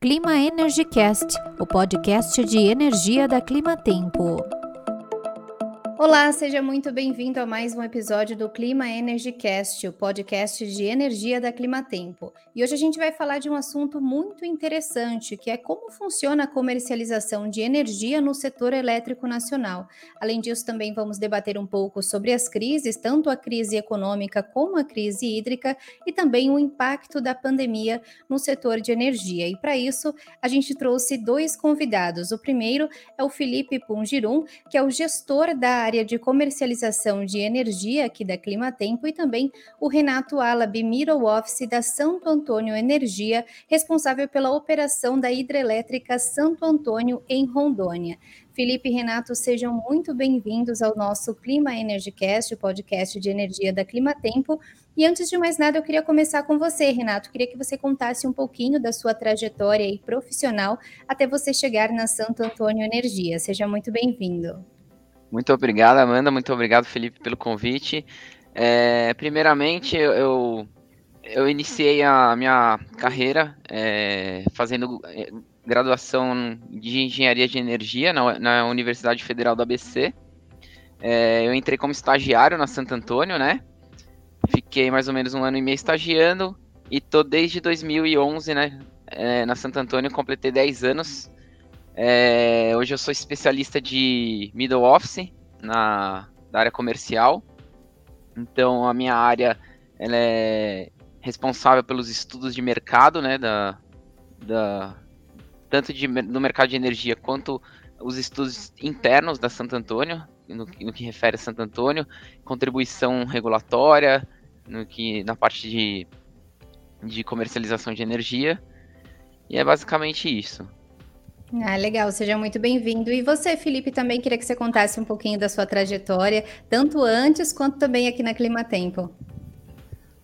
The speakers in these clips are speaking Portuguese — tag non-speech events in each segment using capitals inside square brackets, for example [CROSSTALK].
Clima Energy Cast, o podcast de energia da Clima Tempo. Olá, seja muito bem-vindo a mais um episódio do Clima Energy Cast, o podcast de energia da Climatempo. E hoje a gente vai falar de um assunto muito interessante, que é como funciona a comercialização de energia no setor elétrico nacional. Além disso, também vamos debater um pouco sobre as crises, tanto a crise econômica como a crise hídrica, e também o impacto da pandemia no setor de energia. E para isso, a gente trouxe dois convidados. O primeiro é o Felipe Pungirum, que é o gestor da área de comercialização de energia aqui da Climatempo e também o Renato Alabi, Middle Office da Santo Antônio Energia, responsável pela operação da hidrelétrica Santo Antônio em Rondônia. Felipe e Renato, sejam muito bem-vindos ao nosso Clima Energycast, o podcast de energia da Climatempo. E antes de mais nada, eu queria começar com você, Renato. Queria que você contasse um pouquinho da sua trajetória profissional até você chegar na Santo Antônio Energia. Seja muito bem-vindo. Muito obrigado, Amanda. Muito obrigado, Felipe, pelo convite. É, primeiramente, eu, eu iniciei a minha carreira é, fazendo é, graduação de engenharia de energia na, na Universidade Federal do ABC. É, eu entrei como estagiário na Santo Antônio, né? Fiquei mais ou menos um ano e meio estagiando e tô desde 2011, né? É, na Santo Antônio, completei 10 anos é, hoje eu sou especialista de middle office na da área comercial. Então a minha área ela é responsável pelos estudos de mercado, né, da, da tanto de, no mercado de energia quanto os estudos internos da Santo Antônio, no, no que refere a Santo Antônio, contribuição regulatória, no que na parte de, de comercialização de energia. E é basicamente isso. Ah, legal, seja muito bem-vindo. E você, Felipe, também queria que você contasse um pouquinho da sua trajetória, tanto antes quanto também aqui na Clima Tempo.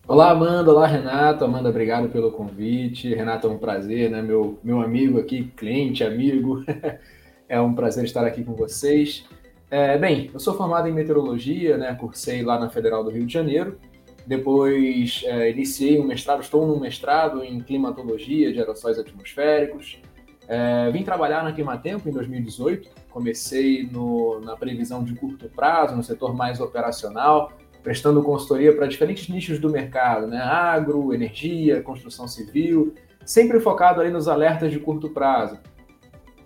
Olá, Amanda. Olá, Renato. Amanda, obrigado pelo convite. Renato, é um prazer, né? Meu, meu amigo aqui, cliente, amigo. [LAUGHS] é um prazer estar aqui com vocês. É, bem, eu sou formado em meteorologia, né? Cursei lá na Federal do Rio de Janeiro. Depois é, iniciei um mestrado, estou num mestrado em climatologia de aerossóis atmosféricos. É, vim trabalhar na Climatempo em 2018, comecei no, na previsão de curto prazo, no setor mais operacional, prestando consultoria para diferentes nichos do mercado, né? agro, energia, construção civil, sempre focado ali nos alertas de curto prazo.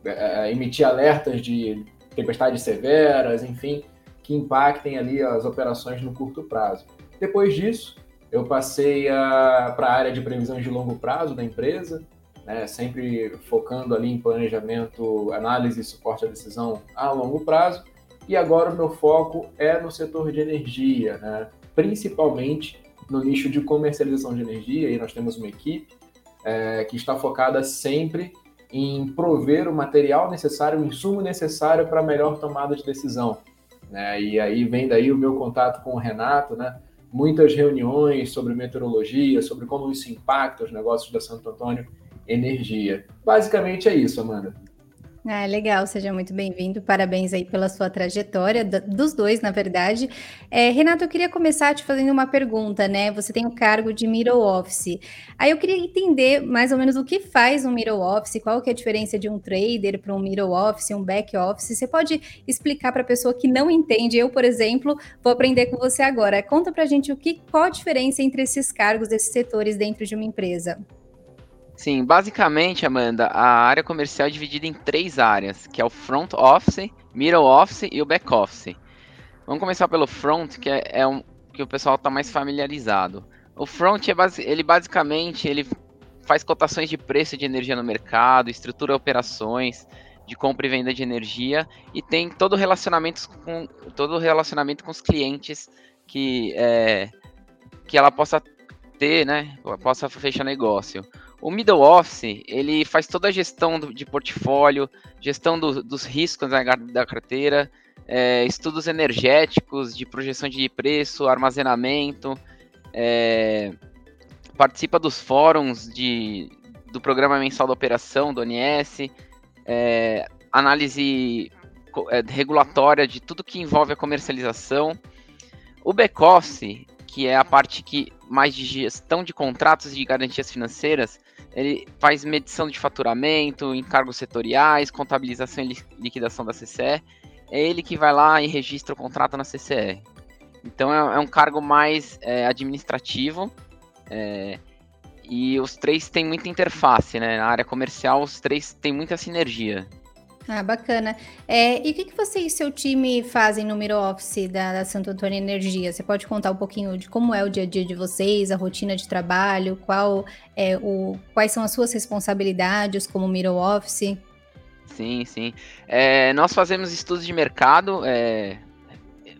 É, é emitir alertas de tempestades severas, enfim, que impactem ali as operações no curto prazo. Depois disso, eu passei para a área de previsão de longo prazo da empresa, né, sempre focando ali em planejamento, análise e suporte à decisão a longo prazo. E agora o meu foco é no setor de energia, né, principalmente no nicho de comercialização de energia. E nós temos uma equipe é, que está focada sempre em prover o material necessário, o insumo necessário para a melhor tomada de decisão. Né? E aí vem daí o meu contato com o Renato, né? muitas reuniões sobre meteorologia, sobre como isso impacta os negócios da Santo Antônio energia. Basicamente é isso, Amanda. Ah, legal, seja muito bem-vindo. Parabéns aí pela sua trajetória, dos dois, na verdade. É, Renato, eu queria começar te fazendo uma pergunta, né? Você tem o cargo de middle office. Aí eu queria entender mais ou menos o que faz um middle office, qual que é a diferença de um trader para um middle office, um back office. Você pode explicar para a pessoa que não entende? Eu, por exemplo, vou aprender com você agora. Conta para a gente o que, qual a diferença entre esses cargos, esses setores dentro de uma empresa. Sim, basicamente, Amanda, a área comercial é dividida em três áreas, que é o front office, middle office e o back office. Vamos começar pelo front, que é, é um que o pessoal está mais familiarizado. O front é base, ele basicamente ele faz cotações de preço de energia no mercado, estrutura operações de compra e venda de energia e tem todo relacionamento com todo relacionamento com os clientes que é, que ela possa ter, né, possa fechar negócio. O middle office, ele faz toda a gestão do, de portfólio, gestão do, dos riscos da, da carteira, é, estudos energéticos, de projeção de preço, armazenamento, é, participa dos fóruns de, do programa mensal da operação, do ONS, é, análise é, regulatória de tudo que envolve a comercialização. O back-office, que é a parte que mais de gestão de contratos e de garantias financeiras, ele faz medição de faturamento, encargos setoriais, contabilização e liquidação da CCE. É ele que vai lá e registra o contrato na CCE. Então é, é um cargo mais é, administrativo. É, e os três têm muita interface, né? Na área comercial, os três têm muita sinergia. Ah, bacana. É, e o que, que você e seu time fazem no Miro Office da, da Santo Antônio Energia? Você pode contar um pouquinho de como é o dia a dia de vocês, a rotina de trabalho, qual é o, quais são as suas responsabilidades como Miro Office? Sim, sim. É, nós fazemos estudos de mercado, é,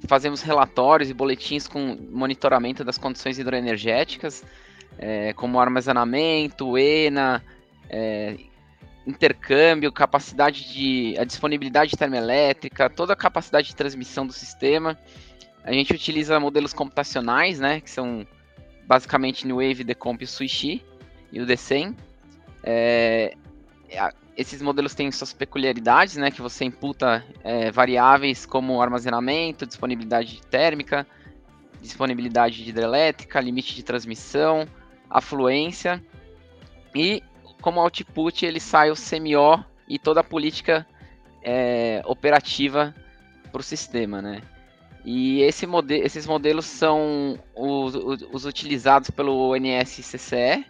fazemos relatórios e boletins com monitoramento das condições hidroenergéticas, é, como armazenamento, ENA, é, intercâmbio, capacidade de a disponibilidade termoelétrica, toda a capacidade de transmissão do sistema. A gente utiliza modelos computacionais, né, que são basicamente New Wave, Decomp e Suishi e o D100. É, esses modelos têm suas peculiaridades, né, que você imputa é, variáveis como armazenamento, disponibilidade térmica, disponibilidade de hidrelétrica, limite de transmissão, afluência e como output ele sai o CMO e toda a política é, operativa para o sistema, né? E esse mode esses modelos são os, os, os utilizados pelo ONS-CCE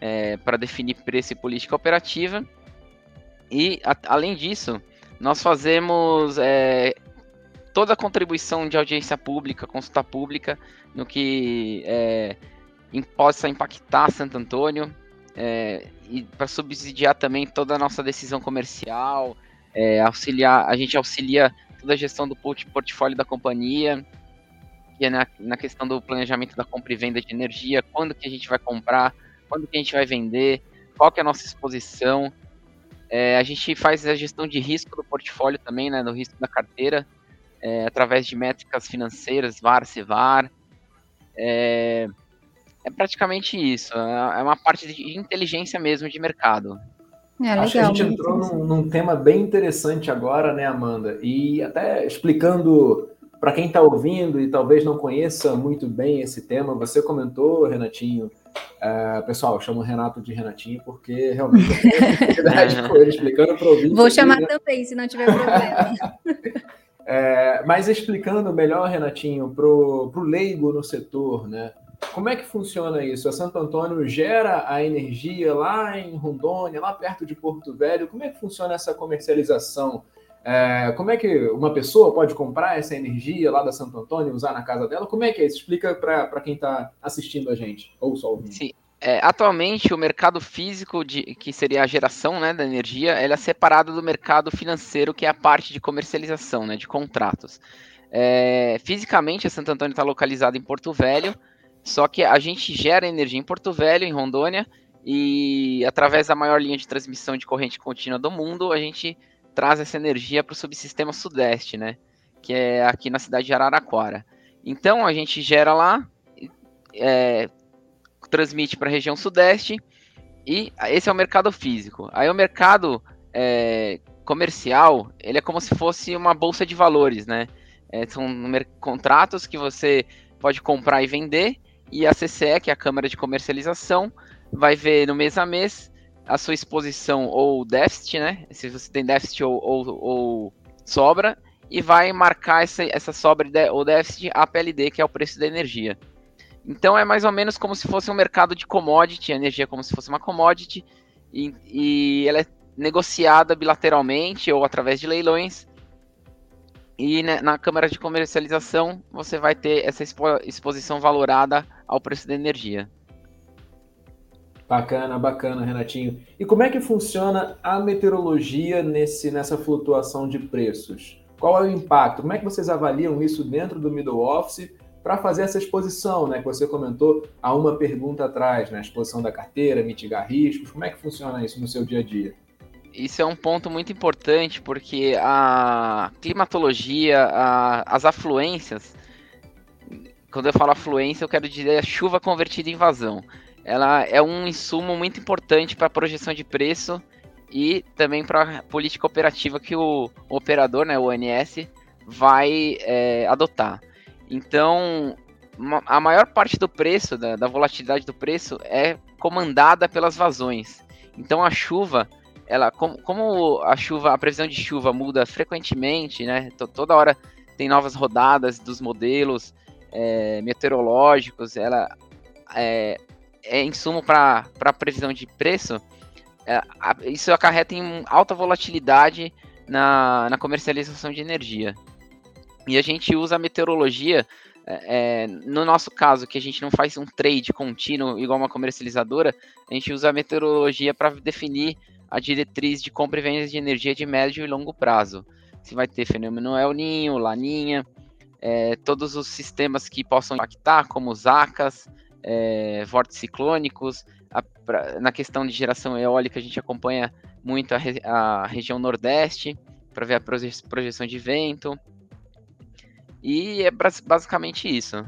é, para definir preço e política operativa. E, a, além disso, nós fazemos é, toda a contribuição de audiência pública, consulta pública, no que é, possa impactar Santo Antônio, é, e para subsidiar também toda a nossa decisão comercial, é, auxiliar, a gente auxilia toda a gestão do portfólio da companhia, que é na, na, questão do planejamento da compra e venda de energia, quando que a gente vai comprar, quando que a gente vai vender, qual que é a nossa exposição. É, a gente faz a gestão de risco do portfólio também, né, do risco da carteira, é, através de métricas financeiras, VAR, CVAR. É, é praticamente isso. É, é uma parte de inteligência mesmo de mercado. É, Acho que a gente entrou num, num, tema bem interessante agora, né, Amanda? E até explicando para quem está ouvindo e talvez não conheça muito bem esse tema, você comentou, Renatinho. Uh, pessoal, eu chamo o Renato de Renatinho porque realmente eu [LAUGHS] com ele explicando para ouvir. Vou chamar né? também, se não tiver problema. [LAUGHS] é, mas explicando melhor, Renatinho, para o leigo no setor, né? Como é que funciona isso? A Santo Antônio gera a energia lá em Rondônia, lá perto de Porto Velho. Como é que funciona essa comercialização? É, como é que uma pessoa pode comprar essa energia lá da Santo Antônio e usar na casa dela? Como é que é isso? Explica para quem está assistindo a gente, ou só ouvindo. Sim. É, atualmente, o mercado físico, de, que seria a geração né, da energia, ela é separado do mercado financeiro, que é a parte de comercialização, né, de contratos. É, fisicamente, a Santo Antônio está localizado em Porto Velho, só que a gente gera energia em Porto Velho, em Rondônia, e através da maior linha de transmissão de corrente contínua do mundo, a gente traz essa energia para o subsistema sudeste, né? Que é aqui na cidade de Araraquara. Então a gente gera lá, é, transmite para a região sudeste, e esse é o mercado físico. Aí o mercado é, comercial, ele é como se fosse uma bolsa de valores, né? É, são contratos que você pode comprar e vender, e a CCE, que é a Câmara de Comercialização, vai ver no mês a mês a sua exposição ou déficit, né? Se você tem déficit ou, ou, ou sobra, e vai marcar essa, essa sobra ou déficit a PLD, que é o preço da energia. Então é mais ou menos como se fosse um mercado de commodity, a energia é como se fosse uma commodity, e, e ela é negociada bilateralmente ou através de leilões e né, na câmara de comercialização você vai ter essa expo exposição valorada ao preço da energia. Bacana, bacana, Renatinho. E como é que funciona a meteorologia nesse, nessa flutuação de preços? Qual é o impacto? Como é que vocês avaliam isso dentro do middle office para fazer essa exposição, né? Que você comentou há uma pergunta atrás, né? exposição da carteira, mitigar riscos. Como é que funciona isso no seu dia a dia? isso é um ponto muito importante porque a climatologia, a, as afluências, quando eu falo afluência, eu quero dizer a chuva convertida em vazão. Ela é um insumo muito importante para a projeção de preço e também para a política operativa que o, operador, né, o ONS, vai é, adotar. Então, a maior parte do preço, da, da volatilidade do preço, é comandada pelas vazões. Então a chuva, ela, como, como, a chuva, a previsão de chuva muda frequentemente, né? Toda hora tem novas rodadas dos modelos é, meteorológicos, ela é, é insumo para previsão de preço. É, isso acarreta em alta volatilidade na, na comercialização de energia. E a gente usa a meteorologia é, é, no nosso caso, que a gente não faz um trade contínuo igual uma comercializadora, a gente usa a meteorologia para definir a diretriz de compra e venda de energia de médio e longo prazo. Se vai ter fenômeno El Ninho, Laninha, é, todos os sistemas que possam impactar, como os ACAS, é, vórtices ciclônicos. A, pra, na questão de geração eólica, a gente acompanha muito a, a região Nordeste para ver a projeção de vento. E é basicamente isso.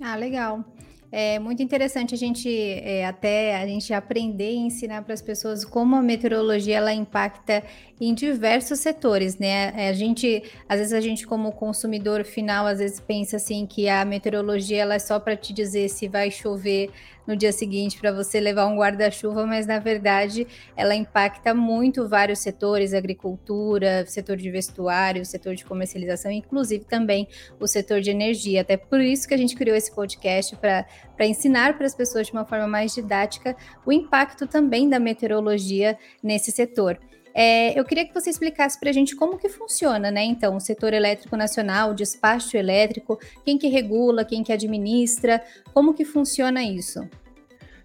Ah, legal. É muito interessante a gente é, até a gente aprender e ensinar para as pessoas como a meteorologia ela impacta em diversos setores, né? É, a gente, às vezes a gente como consumidor final, às vezes pensa assim que a meteorologia ela é só para te dizer se vai chover no dia seguinte para você levar um guarda-chuva, mas na verdade ela impacta muito vários setores, agricultura, setor de vestuário, setor de comercialização, inclusive também o setor de energia. Até por isso que a gente criou esse podcast para ensinar para as pessoas de uma forma mais didática o impacto também da meteorologia nesse setor. É, eu queria que você explicasse para a gente como que funciona, né? Então, o setor elétrico nacional, o despacho elétrico, quem que regula, quem que administra, como que funciona isso?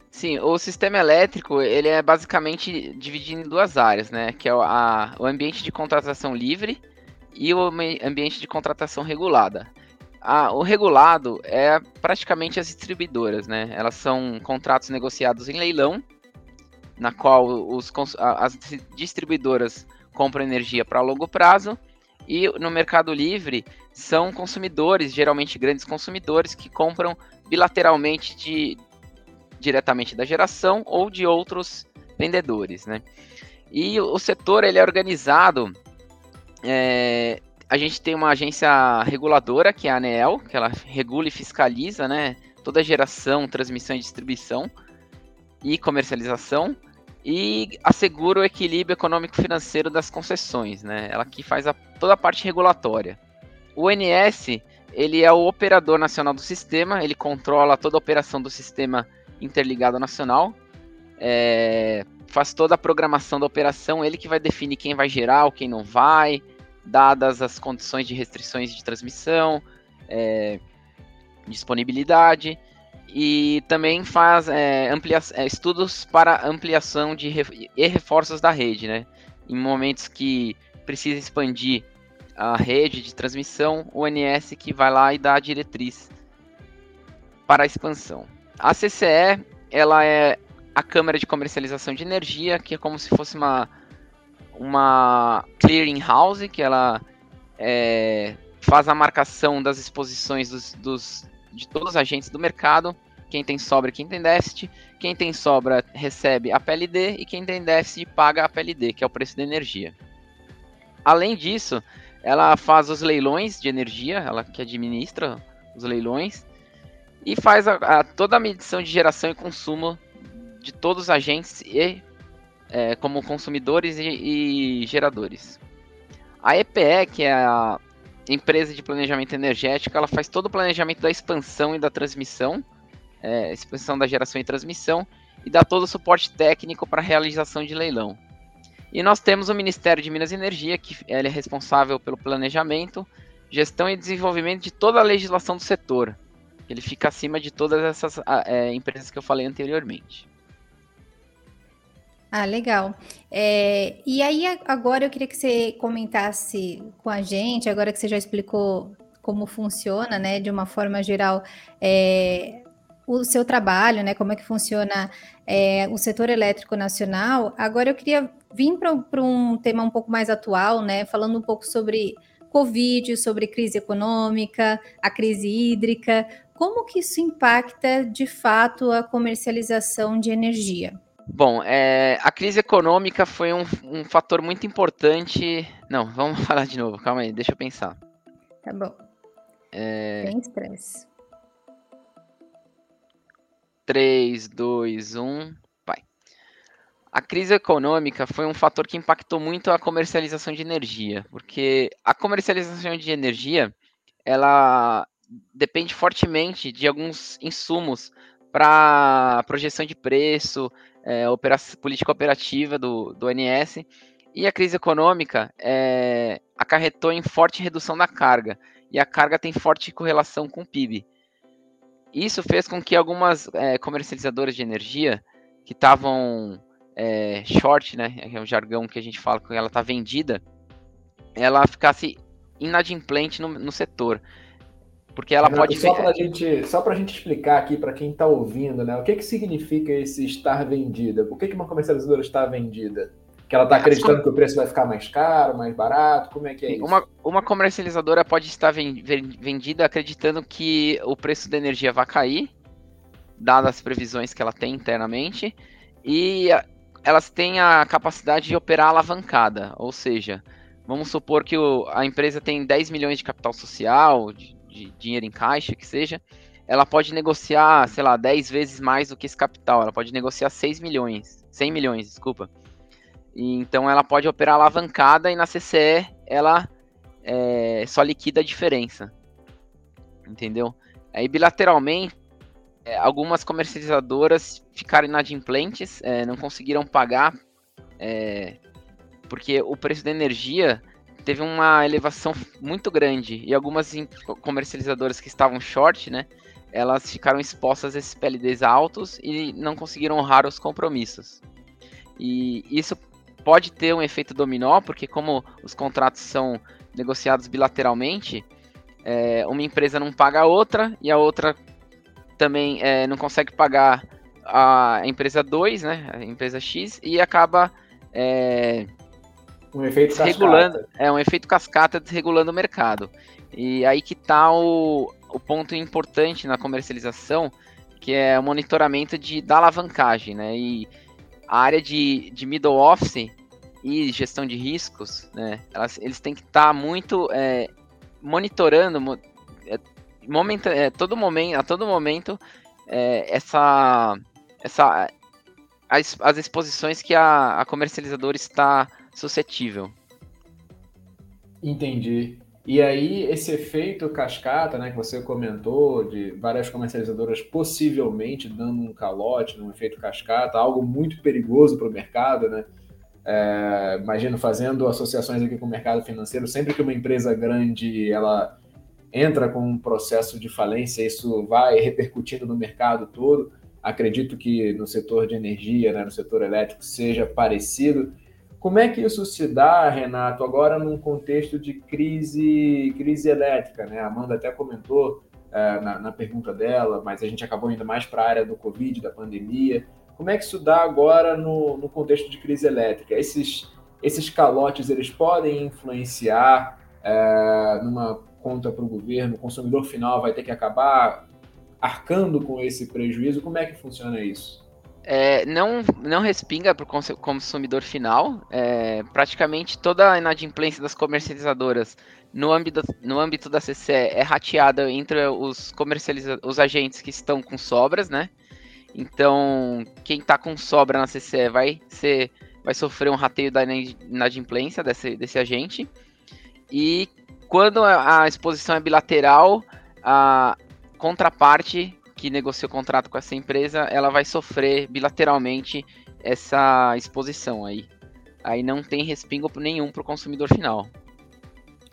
Sim, o sistema elétrico ele é basicamente dividido em duas áreas, né? Que é a, o ambiente de contratação livre e o ambiente de contratação regulada. O regulado é praticamente as distribuidoras, né? Elas são contratos negociados em leilão na qual os, as distribuidoras compram energia para longo prazo e no Mercado Livre são consumidores, geralmente grandes consumidores, que compram bilateralmente de, diretamente da geração ou de outros vendedores, né? E o setor ele é organizado. É, a gente tem uma agência reguladora que é a ANEEL, que ela regula e fiscaliza, né? Toda a geração, transmissão e distribuição e comercialização e assegura o equilíbrio econômico-financeiro das concessões, né? Ela que faz a, toda a parte regulatória. O ONS, ele é o operador nacional do sistema, ele controla toda a operação do sistema interligado nacional, é, faz toda a programação da operação, ele que vai definir quem vai gerar, ou quem não vai, dadas as condições de restrições de transmissão, é, disponibilidade e também faz é, amplia é, estudos para ampliação de e reforços da rede, né? Em momentos que precisa expandir a rede de transmissão, o ONS que vai lá e dá a diretriz para a expansão. A CCE, ela é a Câmara de Comercialização de Energia, que é como se fosse uma, uma clearing house, que ela é, faz a marcação das exposições dos, dos de todos os agentes do mercado. Quem tem sobra, quem tem déficit. Quem tem sobra recebe a PLD e quem tem déficit paga a PLD, que é o preço da energia. Além disso, ela faz os leilões de energia, ela que administra os leilões e faz a, a, toda a medição de geração e consumo de todos os agentes e é, como consumidores e, e geradores. A EPE, que é a empresa de planejamento energético, ela faz todo o planejamento da expansão e da transmissão, é, expansão da geração e transmissão, e dá todo o suporte técnico para a realização de leilão. E nós temos o Ministério de Minas e Energia, que ele é responsável pelo planejamento, gestão e desenvolvimento de toda a legislação do setor. Ele fica acima de todas essas é, empresas que eu falei anteriormente. Ah, legal. É, e aí, agora eu queria que você comentasse com a gente, agora que você já explicou como funciona, né, de uma forma geral, é, o seu trabalho, né, como é que funciona é, o setor elétrico nacional. Agora eu queria vir para um tema um pouco mais atual, né, falando um pouco sobre Covid, sobre crise econômica, a crise hídrica, como que isso impacta de fato a comercialização de energia? Bom, é, a crise econômica foi um, um, fator muito importante. Não, vamos [LAUGHS] falar de novo, calma aí, deixa eu pensar. Tá bom. É... Sem estresse. 3, 2, 1, vai. A crise econômica foi um fator que impactou muito a comercialização de energia, porque a comercialização de energia, ela depende fortemente de alguns insumos para projeção de preço, é, política operativa do, do ONS, e a crise econômica é, acarretou em forte redução da carga, e a carga tem forte correlação com o PIB. Isso fez com que algumas é, comercializadoras de energia que estavam é, short, né, é o jargão que a gente fala que ela está vendida, ela ficasse inadimplente no, no setor. Porque ela Renato, pode. Só para gente, só a gente explicar aqui para quem está ouvindo, né? O que, que significa esse estar vendida? Por que, que uma comercializadora está vendida? Que ela está acreditando que o preço vai ficar mais caro, mais barato? Como é que é isso? Uma, uma comercializadora pode estar vendida acreditando que o preço da energia vai cair, dadas as previsões que ela tem internamente, e elas têm a capacidade de operar alavancada, ou seja, vamos supor que o, a empresa tem 10 milhões de capital social, de, de dinheiro em caixa, que seja, ela pode negociar, sei lá, 10 vezes mais do que esse capital, ela pode negociar 6 milhões, 100 milhões, desculpa. E, então ela pode operar alavancada e na CCE ela é, só liquida a diferença. Entendeu? Aí bilateralmente, é, algumas comercializadoras ficaram inadimplentes, é, não conseguiram pagar, é, porque o preço da energia teve uma elevação muito grande e algumas comercializadoras que estavam short, né, elas ficaram expostas a esses PLDs altos e não conseguiram honrar os compromissos. E isso pode ter um efeito dominó, porque como os contratos são negociados bilateralmente, é, uma empresa não paga a outra e a outra também é, não consegue pagar a empresa 2, né, a empresa X, e acaba é, um efeito desregulando, cascata. É um efeito cascata desregulando o mercado. E aí que está o, o ponto importante na comercialização, que é o monitoramento de, da alavancagem, né? E a área de, de middle office e gestão de riscos, né? Elas, eles têm que estar tá muito é, monitorando é, momento, é, todo momento, a todo momento é, essa, essa as, as exposições que a, a comercializadora está suscetível. Entendi. E aí, esse efeito cascata, né, que você comentou, de várias comercializadoras possivelmente dando um calote num efeito cascata, algo muito perigoso para o mercado, né? É, imagino fazendo associações aqui com o mercado financeiro, sempre que uma empresa grande ela entra com um processo de falência, isso vai repercutindo no mercado todo. Acredito que no setor de energia, né, no setor elétrico, seja parecido. Como é que isso se dá, Renato, agora num contexto de crise, crise elétrica? Né? A Amanda até comentou é, na, na, pergunta dela, mas a gente acabou indo mais para a área do Covid, da pandemia. Como é que isso dá agora no, no contexto de crise elétrica? Esses, esses calotes eles podem influenciar é, numa conta para o governo? O consumidor final vai ter que acabar arcando com esse prejuízo? Como é que funciona isso? É, não, não respinga para o consumidor final. É, praticamente toda a inadimplência das comercializadoras no âmbito, no âmbito da CCE é rateada entre os, os agentes que estão com sobras, né? Então, quem está com sobra na CCE vai, ser, vai sofrer um rateio da inadimplência desse, desse agente. E quando a exposição é bilateral, a contraparte que negocia o contrato com essa empresa, ela vai sofrer bilateralmente essa exposição aí. Aí não tem respingo nenhum para o consumidor final.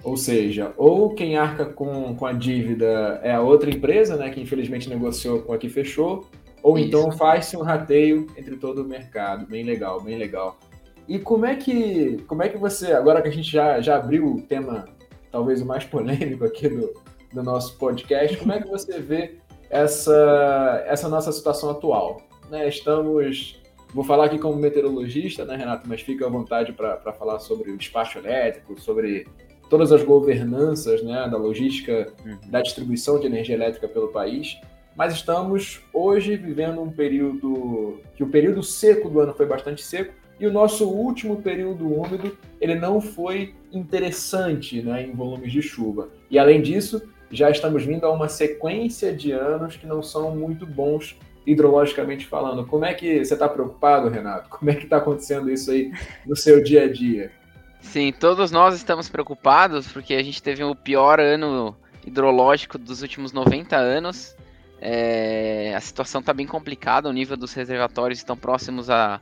Ou seja, ou quem arca com, com a dívida é a outra empresa, né, que infelizmente negociou com a que fechou, ou Isso. então faz-se um rateio entre todo o mercado. Bem legal, bem legal. E como é que, como é que você, agora que a gente já, já abriu o tema talvez o mais [LAUGHS] polêmico aqui do, do nosso podcast, como é que você vê essa, essa nossa situação atual. Né? Estamos, vou falar aqui como meteorologista, né, Renato, mas fica à vontade para falar sobre o despacho elétrico, sobre todas as governanças né, da logística uhum. da distribuição de energia elétrica pelo país. Mas estamos hoje vivendo um período que o período seco do ano foi bastante seco e o nosso último período úmido ele não foi interessante né, em volumes de chuva. E além disso, já estamos vindo a uma sequência de anos que não são muito bons hidrologicamente falando. Como é que você está preocupado, Renato? Como é que está acontecendo isso aí no seu dia a dia? Sim, todos nós estamos preocupados porque a gente teve o pior ano hidrológico dos últimos 90 anos. É, a situação está bem complicada, o nível dos reservatórios estão próximos a,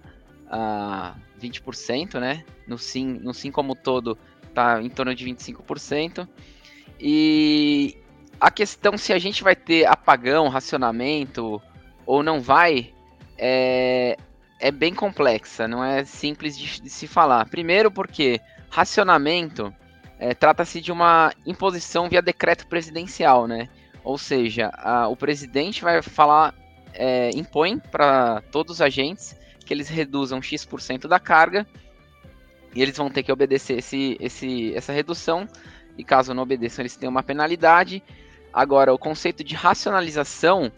a 20%, né? No SIM, no SIM como todo está em torno de 25%. E a questão se a gente vai ter apagão, racionamento ou não vai, é, é bem complexa, não é simples de, de se falar. Primeiro porque racionamento é, trata-se de uma imposição via decreto presidencial, né? Ou seja, a, o presidente vai falar, é, impõe para todos os agentes que eles reduzam X% da carga e eles vão ter que obedecer esse, esse, essa redução. E caso não obedeçam, eles têm uma penalidade. Agora, o conceito de racionalização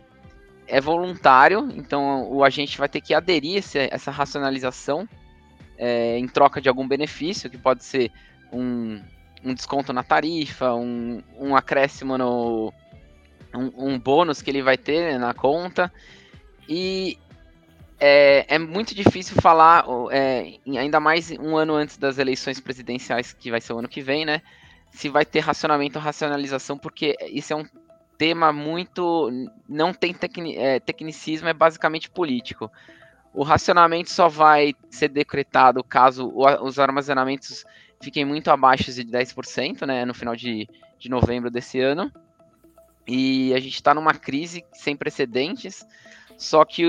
é voluntário, então o agente vai ter que aderir a essa racionalização é, em troca de algum benefício, que pode ser um, um desconto na tarifa, um, um acréscimo no. Um, um, bônus que ele vai ter na conta. E é, é muito difícil falar, é, ainda mais um ano antes das eleições presidenciais, que vai ser o ano que vem, né? Se vai ter racionamento ou racionalização, porque isso é um tema muito. Não tem tecni, é, tecnicismo, é basicamente político. O racionamento só vai ser decretado caso os armazenamentos fiquem muito abaixo de 10%, né, no final de, de novembro desse ano. E a gente está numa crise sem precedentes, só que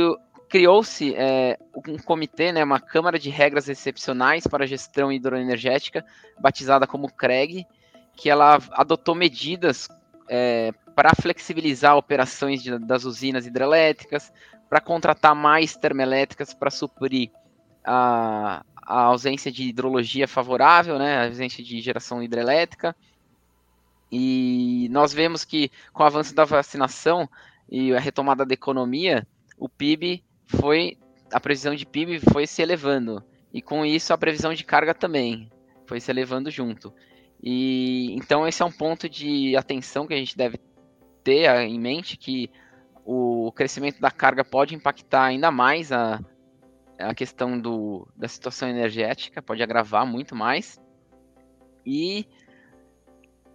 criou-se é, um comitê, né, uma Câmara de Regras Excepcionais para a Gestão Hidroenergética, batizada como CREG, que ela adotou medidas é, para flexibilizar operações de, das usinas hidrelétricas, para contratar mais termoelétricas para suprir a, a ausência de hidrologia favorável, né, a ausência de geração hidrelétrica. E nós vemos que com o avanço da vacinação e a retomada da economia, o PIB foi a previsão de PIB foi se elevando e com isso a previsão de carga também foi se elevando junto. E então esse é um ponto de atenção que a gente deve ter em mente que o crescimento da carga pode impactar ainda mais a, a questão do, da situação energética, pode agravar muito mais. E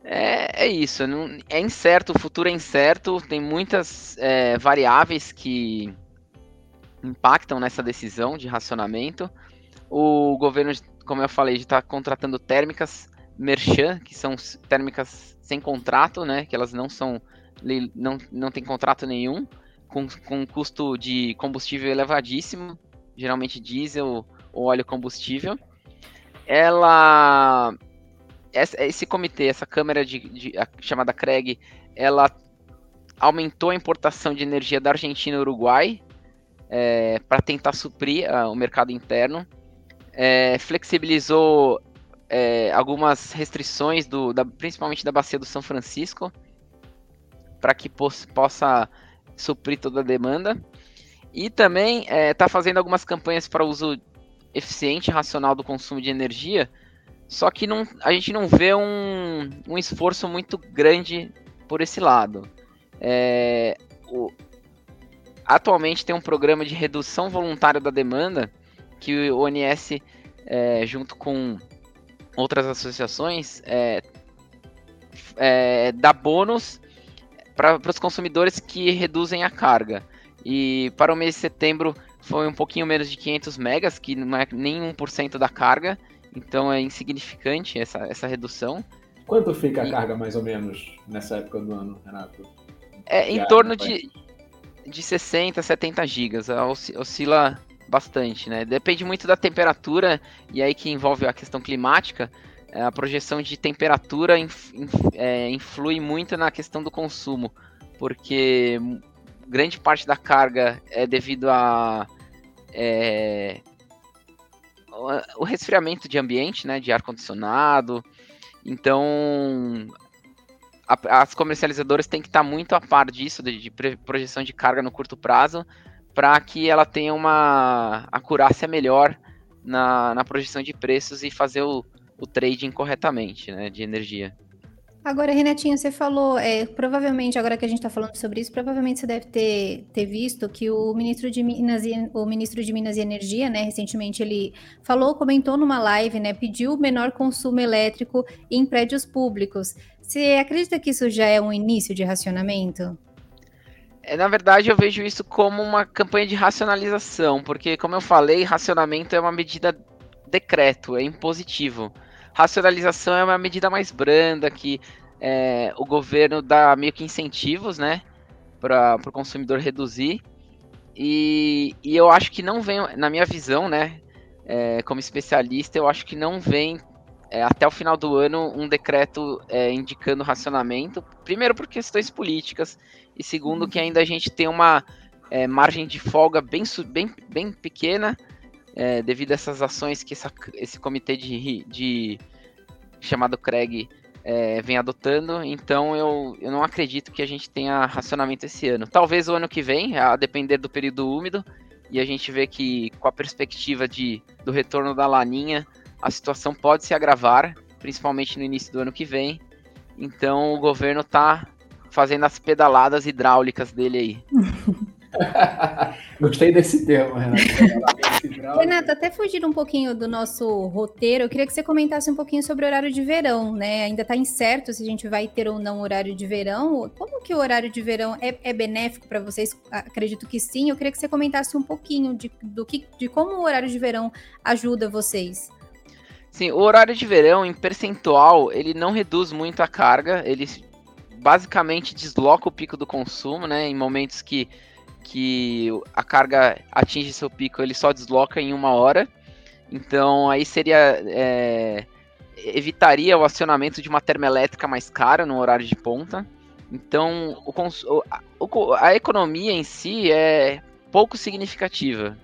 é, é isso, não, é incerto, o futuro é incerto, tem muitas é, variáveis que impactam nessa decisão de racionamento. O governo, como eu falei, está contratando térmicas merchan, que são térmicas sem contrato, né, que elas não são não, não tem contrato nenhum, com, com custo de combustível elevadíssimo, geralmente diesel ou óleo combustível. Ela. Esse comitê, essa câmara de, de chamada CREG, ela aumentou a importação de energia da Argentina e Uruguai é, para tentar suprir uh, o mercado interno. É, flexibilizou é, algumas restrições, do, da, principalmente da bacia do São Francisco, para que possa suprir toda a demanda. E também está é, tá fazendo algumas campanhas para uso eficiente e racional do consumo de energia, só que não, a gente não vê um, um esforço muito grande por esse lado. É, o, atualmente tem um programa de redução voluntária da demanda que o ONS, é, junto com outras associações, é, é, dá bônus para os consumidores que reduzem a carga. E para o mês de setembro foi um pouquinho menos de 500 megas, que não é nem 1% da carga, então é insignificante essa, essa redução. Quanto fica a carga mais ou menos nessa época do ano, Renato? É em torno de, de 60, 70 gigas, oscila bastante, né? Depende muito da temperatura e aí que envolve a questão climática, é, a projeção de temperatura é, influi muito na questão do consumo, porque grande parte da carga é devido a é, o resfriamento de ambiente, né, de ar condicionado. Então, a, as comercializadoras têm que estar muito a par disso, de, de projeção de carga no curto prazo, para que ela tenha uma acurácia melhor na, na projeção de preços e fazer o, o trading corretamente, né, de energia. Agora, Renatinho, você falou, é, provavelmente, agora que a gente está falando sobre isso, provavelmente você deve ter, ter visto que o ministro de Minas e, o ministro de Minas e Energia, né, recentemente ele falou, comentou numa live, né, pediu menor consumo elétrico em prédios públicos. Você acredita que isso já é um início de racionamento? É, na verdade, eu vejo isso como uma campanha de racionalização, porque, como eu falei, racionamento é uma medida decreto, é impositivo. Racionalização é uma medida mais branda que é, o governo dá meio que incentivos, né, para o consumidor reduzir. E, e, eu acho que não vem, na minha visão, né, é, como especialista, eu acho que não vem é, até o final do ano um decreto é, indicando racionamento. Primeiro por questões políticas e segundo que ainda a gente tem uma é, margem de folga bem, bem, bem pequena é, devido a essas ações que essa, esse comitê de, de chamado Craig é, vem adotando. Então eu, eu não acredito que a gente tenha racionamento esse ano. Talvez o ano que vem, a depender do período úmido, e a gente vê que com a perspectiva de, do retorno da laninha, a situação pode se agravar, principalmente no início do ano que vem. Então o governo está fazendo as pedaladas hidráulicas dele aí. [LAUGHS] Gostei desse termo, Renato. Renato, até fugir um pouquinho do nosso roteiro, eu queria que você comentasse um pouquinho sobre o horário de verão, né? Ainda está incerto se a gente vai ter ou não horário de verão. Como que o horário de verão é, é benéfico para vocês? Acredito que sim. Eu queria que você comentasse um pouquinho de, do que, de como o horário de verão ajuda vocês. Sim, o horário de verão, em percentual, ele não reduz muito a carga, ele basicamente desloca o pico do consumo, né? Em momentos que que a carga atinge seu pico, ele só desloca em uma hora. Então aí seria. É, evitaria o acionamento de uma termoelétrica mais cara no horário de ponta. Então o, a, a economia em si é pouco significativa.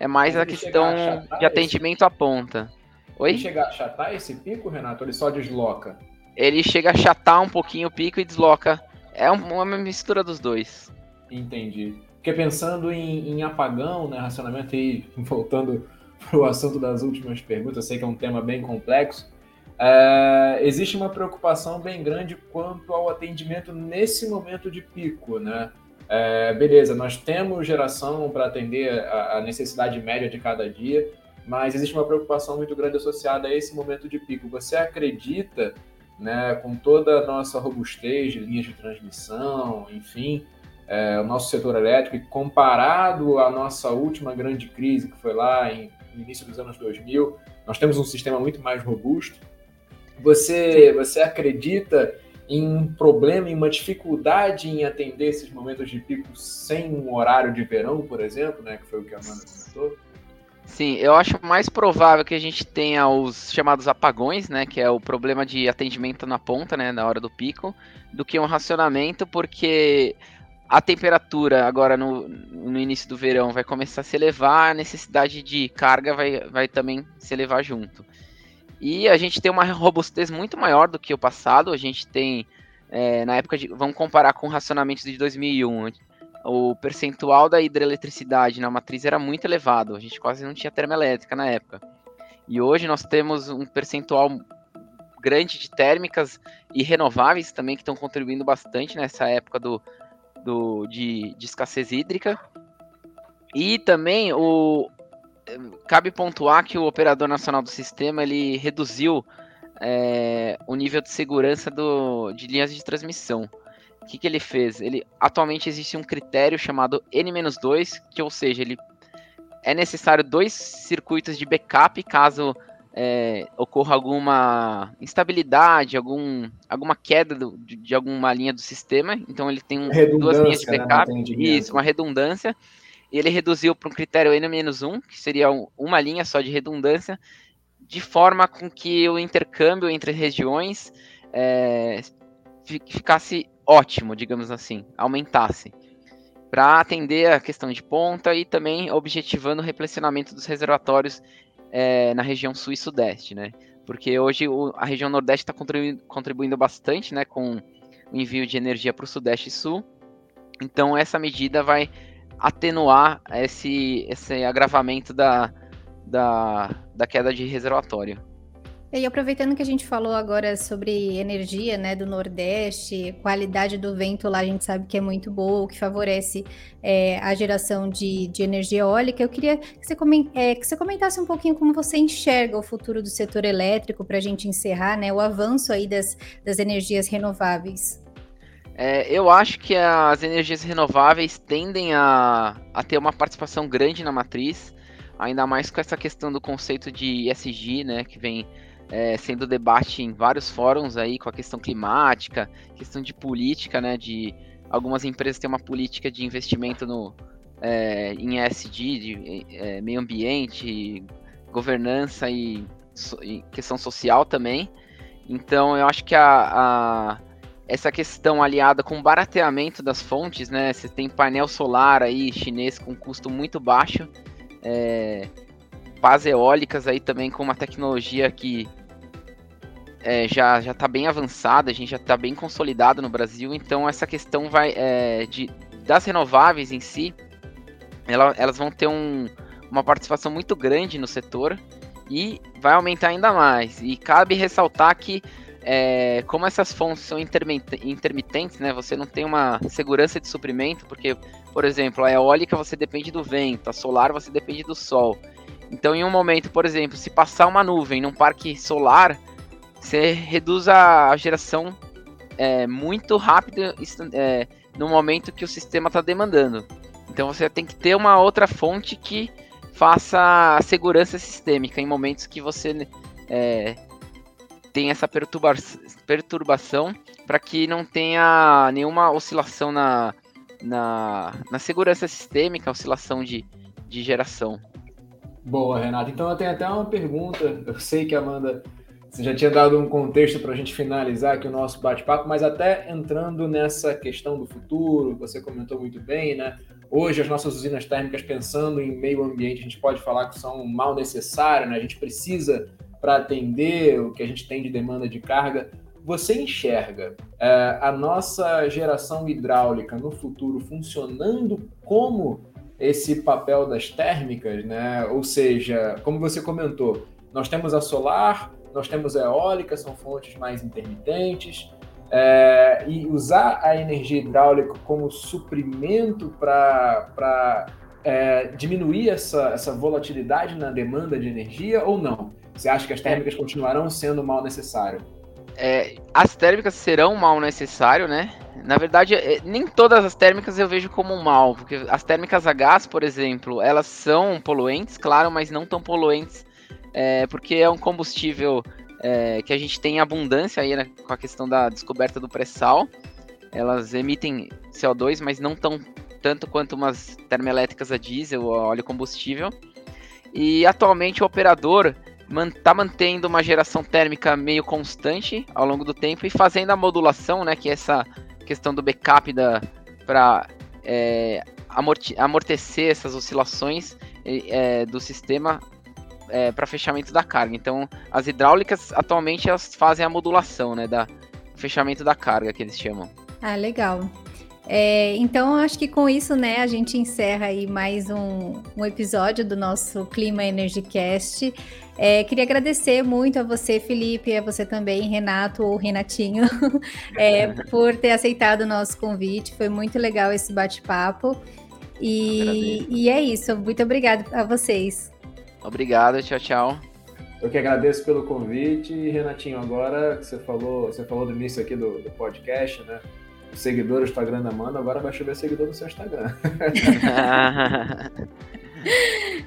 É mais a questão a de atendimento esse... à ponta. Oi? Ele chega a achatar esse pico, Renato? Ele só desloca? Ele chega a achatar um pouquinho o pico e desloca. É uma mistura dos dois. Entendi. Porque pensando em, em apagão, né, racionamento e voltando [LAUGHS] para o assunto das últimas perguntas, sei que é um tema bem complexo, é, existe uma preocupação bem grande quanto ao atendimento nesse momento de pico, né? É, beleza, nós temos geração para atender a, a, necessidade média de cada dia, mas existe uma preocupação muito grande associada a esse momento de pico. Você acredita, né, com toda a nossa robustez de linhas de transmissão, enfim, é, o nosso setor elétrico, e comparado à nossa última grande crise, que foi lá em, no início dos anos 2000, nós temos um sistema muito mais robusto. Você, você acredita em um problema, em uma dificuldade em atender esses momentos de pico sem um horário de verão, por exemplo, né, que foi o que a Amanda comentou? Sim, eu acho mais provável que a gente tenha os chamados apagões, né, que é o problema de atendimento na ponta, né, na hora do pico, do que um racionamento, porque a temperatura agora no, no início do verão vai começar a se elevar, a necessidade de carga vai, vai também se elevar junto. E a gente tem uma robustez muito maior do que o passado. A gente tem, é, na época de. Vamos comparar com o racionamento de 2001. O percentual da hidroeletricidade na matriz era muito elevado. A gente quase não tinha termoelétrica na época. E hoje nós temos um percentual grande de térmicas e renováveis também que estão contribuindo bastante nessa época do, do, de, de escassez hídrica. E também o, cabe pontuar que o operador nacional do sistema ele reduziu é, o nível de segurança do, de linhas de transmissão. O que, que ele fez? Ele atualmente existe um critério chamado N-2, que ou seja, ele é necessário dois circuitos de backup caso é, ocorra alguma instabilidade, algum, alguma queda do, de, de, alguma linha do sistema. Então ele tem um, duas linhas de né, backup, né, isso, uma redundância. E ele reduziu para um critério N-1, que seria um, uma linha só de redundância, de forma com que o intercâmbio entre regiões é, ficasse ótimo, digamos assim, aumentasse para atender a questão de ponta e também objetivando o replecionamento dos reservatórios é, na região sul e sudeste, né? Porque hoje o, a região nordeste está contribuindo, contribuindo bastante, né, com o envio de energia para o sudeste e sul. Então essa medida vai atenuar esse, esse agravamento da, da, da queda de reservatório. E aproveitando que a gente falou agora sobre energia, né, do Nordeste, qualidade do vento lá a gente sabe que é muito boa, que favorece é, a geração de, de, energia eólica. Eu queria que você, é, que você, comentasse um pouquinho como você enxerga o futuro do setor elétrico para a gente encerrar, né, o avanço aí das, das energias renováveis. É, eu acho que as energias renováveis tendem a, a ter uma participação grande na matriz, ainda mais com essa questão do conceito de ESG, né, que vem é, sendo debate em vários fóruns aí com a questão climática, questão de política, né? De algumas empresas têm uma política de investimento no, é, em ESG, de é, meio ambiente, governança e, so, e, questão social também. Então eu acho que a, a, essa questão aliada com o barateamento das fontes, né? Você tem painel solar aí chinês com custo muito baixo. É, pás eólicas aí também com uma tecnologia que é, já já está bem avançada, a gente já está bem consolidado no Brasil, então essa questão vai é, de das renováveis em si, ela, elas vão ter um, uma participação muito grande no setor e vai aumentar ainda mais. E cabe ressaltar que é, como essas fontes são intermitentes, né, você não tem uma segurança de suprimento, porque, por exemplo, a eólica você depende do vento, a solar você depende do sol. Então, em um momento, por exemplo, se passar uma nuvem num parque solar, você reduz a geração é, muito rápido é, no momento que o sistema está demandando. Então, você tem que ter uma outra fonte que faça a segurança sistêmica em momentos que você é, tem essa perturba perturbação para que não tenha nenhuma oscilação na, na, na segurança sistêmica, oscilação de, de geração. Boa, Renato. Então eu tenho até uma pergunta. Eu sei que a Amanda você já tinha dado um contexto para a gente finalizar aqui o nosso bate-papo, mas até entrando nessa questão do futuro, você comentou muito bem, né? Hoje as nossas usinas térmicas, pensando em meio ambiente, a gente pode falar que são mal necessárias, né? A gente precisa para atender o que a gente tem de demanda de carga. Você enxerga é, a nossa geração hidráulica no futuro funcionando como esse papel das térmicas, né? Ou seja, como você comentou, nós temos a solar, nós temos eólica, são fontes mais intermitentes, é, e usar a energia hidráulica como suprimento para é, diminuir essa, essa volatilidade na demanda de energia ou não? Você acha que as térmicas continuarão sendo mal necessário? É, as térmicas serão mal necessário, né? Na verdade, é, nem todas as térmicas eu vejo como mal, porque as térmicas a gás, por exemplo, elas são poluentes, claro, mas não tão poluentes, é, porque é um combustível é, que a gente tem abundância aí né, com a questão da descoberta do pré-sal. Elas emitem CO2, mas não tão tanto quanto umas termoelétricas a diesel ou óleo combustível. E atualmente o operador está mantendo uma geração térmica meio constante ao longo do tempo e fazendo a modulação, né, que é essa questão do backup para é, amortecer essas oscilações é, do sistema é, para fechamento da carga. Então, as hidráulicas atualmente elas fazem a modulação, né, da fechamento da carga que eles chamam. Ah, legal. É, então, acho que com isso, né, a gente encerra aí mais um, um episódio do nosso Clima Energy Cast. É, queria agradecer muito a você, Felipe, a você também, Renato ou Renatinho, [LAUGHS] é, por ter aceitado o nosso convite. Foi muito legal esse bate-papo. E, e é isso. Muito obrigada a vocês. Obrigado, tchau, tchau. Eu que agradeço pelo convite. E, Renatinho, agora que você falou, você falou do início aqui do, do podcast, né? Seguidor do Instagram da Amanda, agora vai chover seguidor no seu Instagram. [LAUGHS]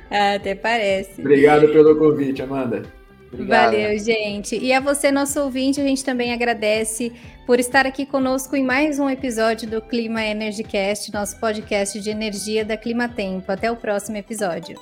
Até parece. Obrigado pelo convite, Amanda. Obrigado. Valeu, gente. E a você, nosso ouvinte, a gente também agradece por estar aqui conosco em mais um episódio do Clima Energy Cast, nosso podcast de energia da Clima Tempo. Até o próximo episódio.